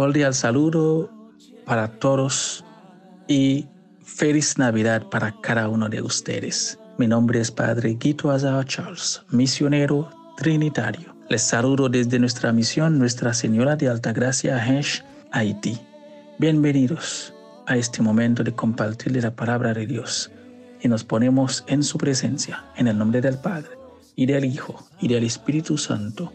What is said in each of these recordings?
Cordial saludo para todos y feliz Navidad para cada uno de ustedes. Mi nombre es Padre Guito Azar Charles, misionero trinitario. Les saludo desde nuestra misión Nuestra Señora de Altagracia, Hensh, Haití. Bienvenidos a este momento de compartir la palabra de Dios y nos ponemos en su presencia, en el nombre del Padre, y del Hijo, y del Espíritu Santo.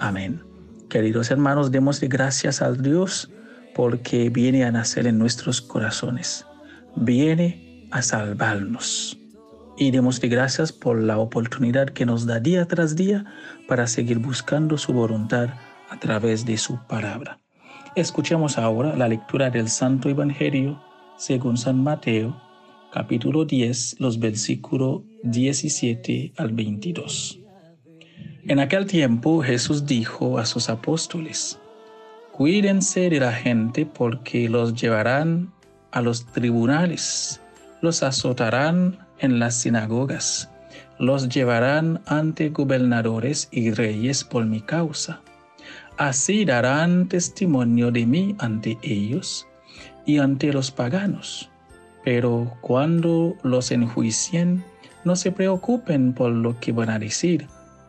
Amén. Queridos hermanos, demos gracias al Dios porque viene a nacer en nuestros corazones, viene a salvarnos. Y demos gracias por la oportunidad que nos da día tras día para seguir buscando su voluntad a través de su palabra. Escuchemos ahora la lectura del Santo Evangelio según San Mateo, capítulo 10, los versículos 17 al 22. En aquel tiempo Jesús dijo a sus apóstoles, Cuídense de la gente porque los llevarán a los tribunales, los azotarán en las sinagogas, los llevarán ante gobernadores y reyes por mi causa. Así darán testimonio de mí ante ellos y ante los paganos. Pero cuando los enjuicien, no se preocupen por lo que van a decir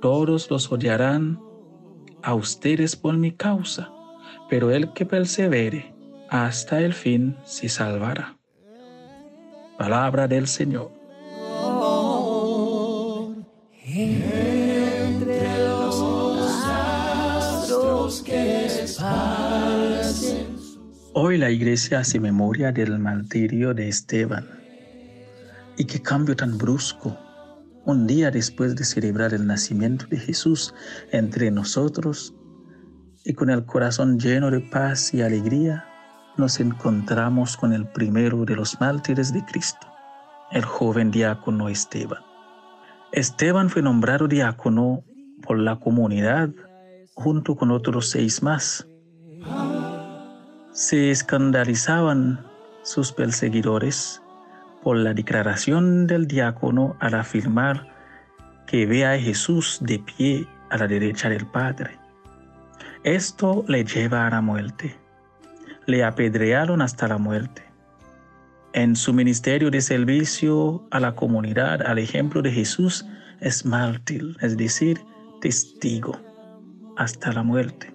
todos los odiarán a ustedes por mi causa, pero el que persevere hasta el fin se salvará. Palabra del Señor. Hoy la iglesia hace memoria del martirio de Esteban. Y qué cambio tan brusco un día después de celebrar el nacimiento de Jesús entre nosotros y con el corazón lleno de paz y alegría, nos encontramos con el primero de los mártires de Cristo, el joven diácono Esteban. Esteban fue nombrado diácono por la comunidad junto con otros seis más. Se escandalizaban sus perseguidores por la declaración del diácono al afirmar que ve a Jesús de pie a la derecha del Padre. Esto le lleva a la muerte. Le apedrearon hasta la muerte. En su ministerio de servicio a la comunidad, al ejemplo de Jesús, es mártir, es decir, testigo, hasta la muerte.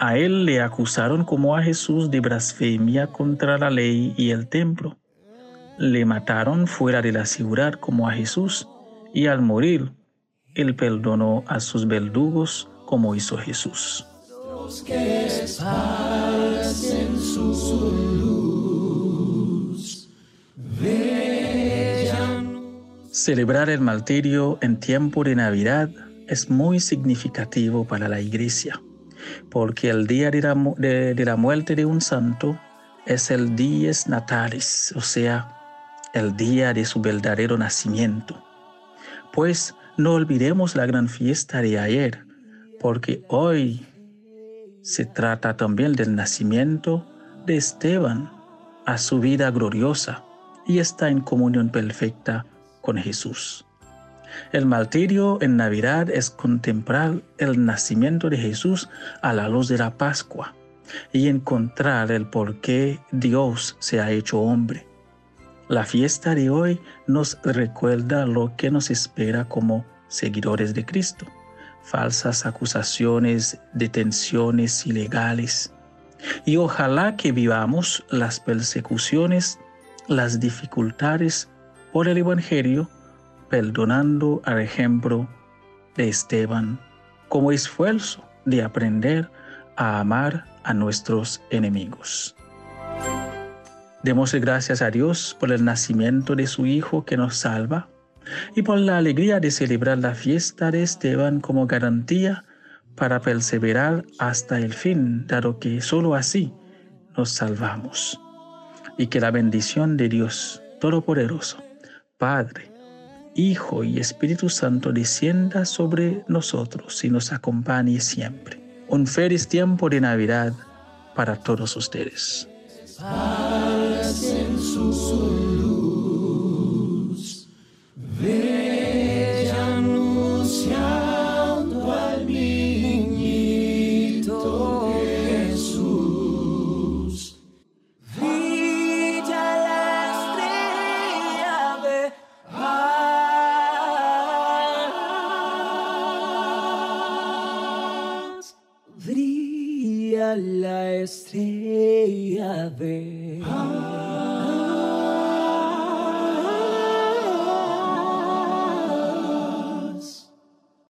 A él le acusaron como a Jesús de blasfemia contra la ley y el templo le mataron fuera de la ciudad como a Jesús, y al morir, él perdonó a sus verdugos como hizo Jesús. Celebrar el martirio en tiempo de Navidad es muy significativo para la iglesia, porque el día de la, de la muerte de un santo es el dies natalis, o sea, el día de su verdadero nacimiento. Pues no olvidemos la gran fiesta de ayer, porque hoy se trata también del nacimiento de Esteban a su vida gloriosa y está en comunión perfecta con Jesús. El martirio en Navidad es contemplar el nacimiento de Jesús a la luz de la Pascua y encontrar el por qué Dios se ha hecho hombre la fiesta de hoy nos recuerda lo que nos espera como seguidores de Cristo. Falsas acusaciones, detenciones ilegales. Y ojalá que vivamos las persecuciones, las dificultades por el Evangelio, perdonando al ejemplo de Esteban como esfuerzo de aprender a amar a nuestros enemigos. Demos gracias a Dios por el nacimiento de su Hijo que nos salva y por la alegría de celebrar la fiesta de Esteban como garantía para perseverar hasta el fin, dado que sólo así nos salvamos. Y que la bendición de Dios Todopoderoso, Padre, Hijo y Espíritu Santo descienda sobre nosotros y nos acompañe siempre. Un feliz tiempo de Navidad para todos ustedes. brilla la estrella de... Ah.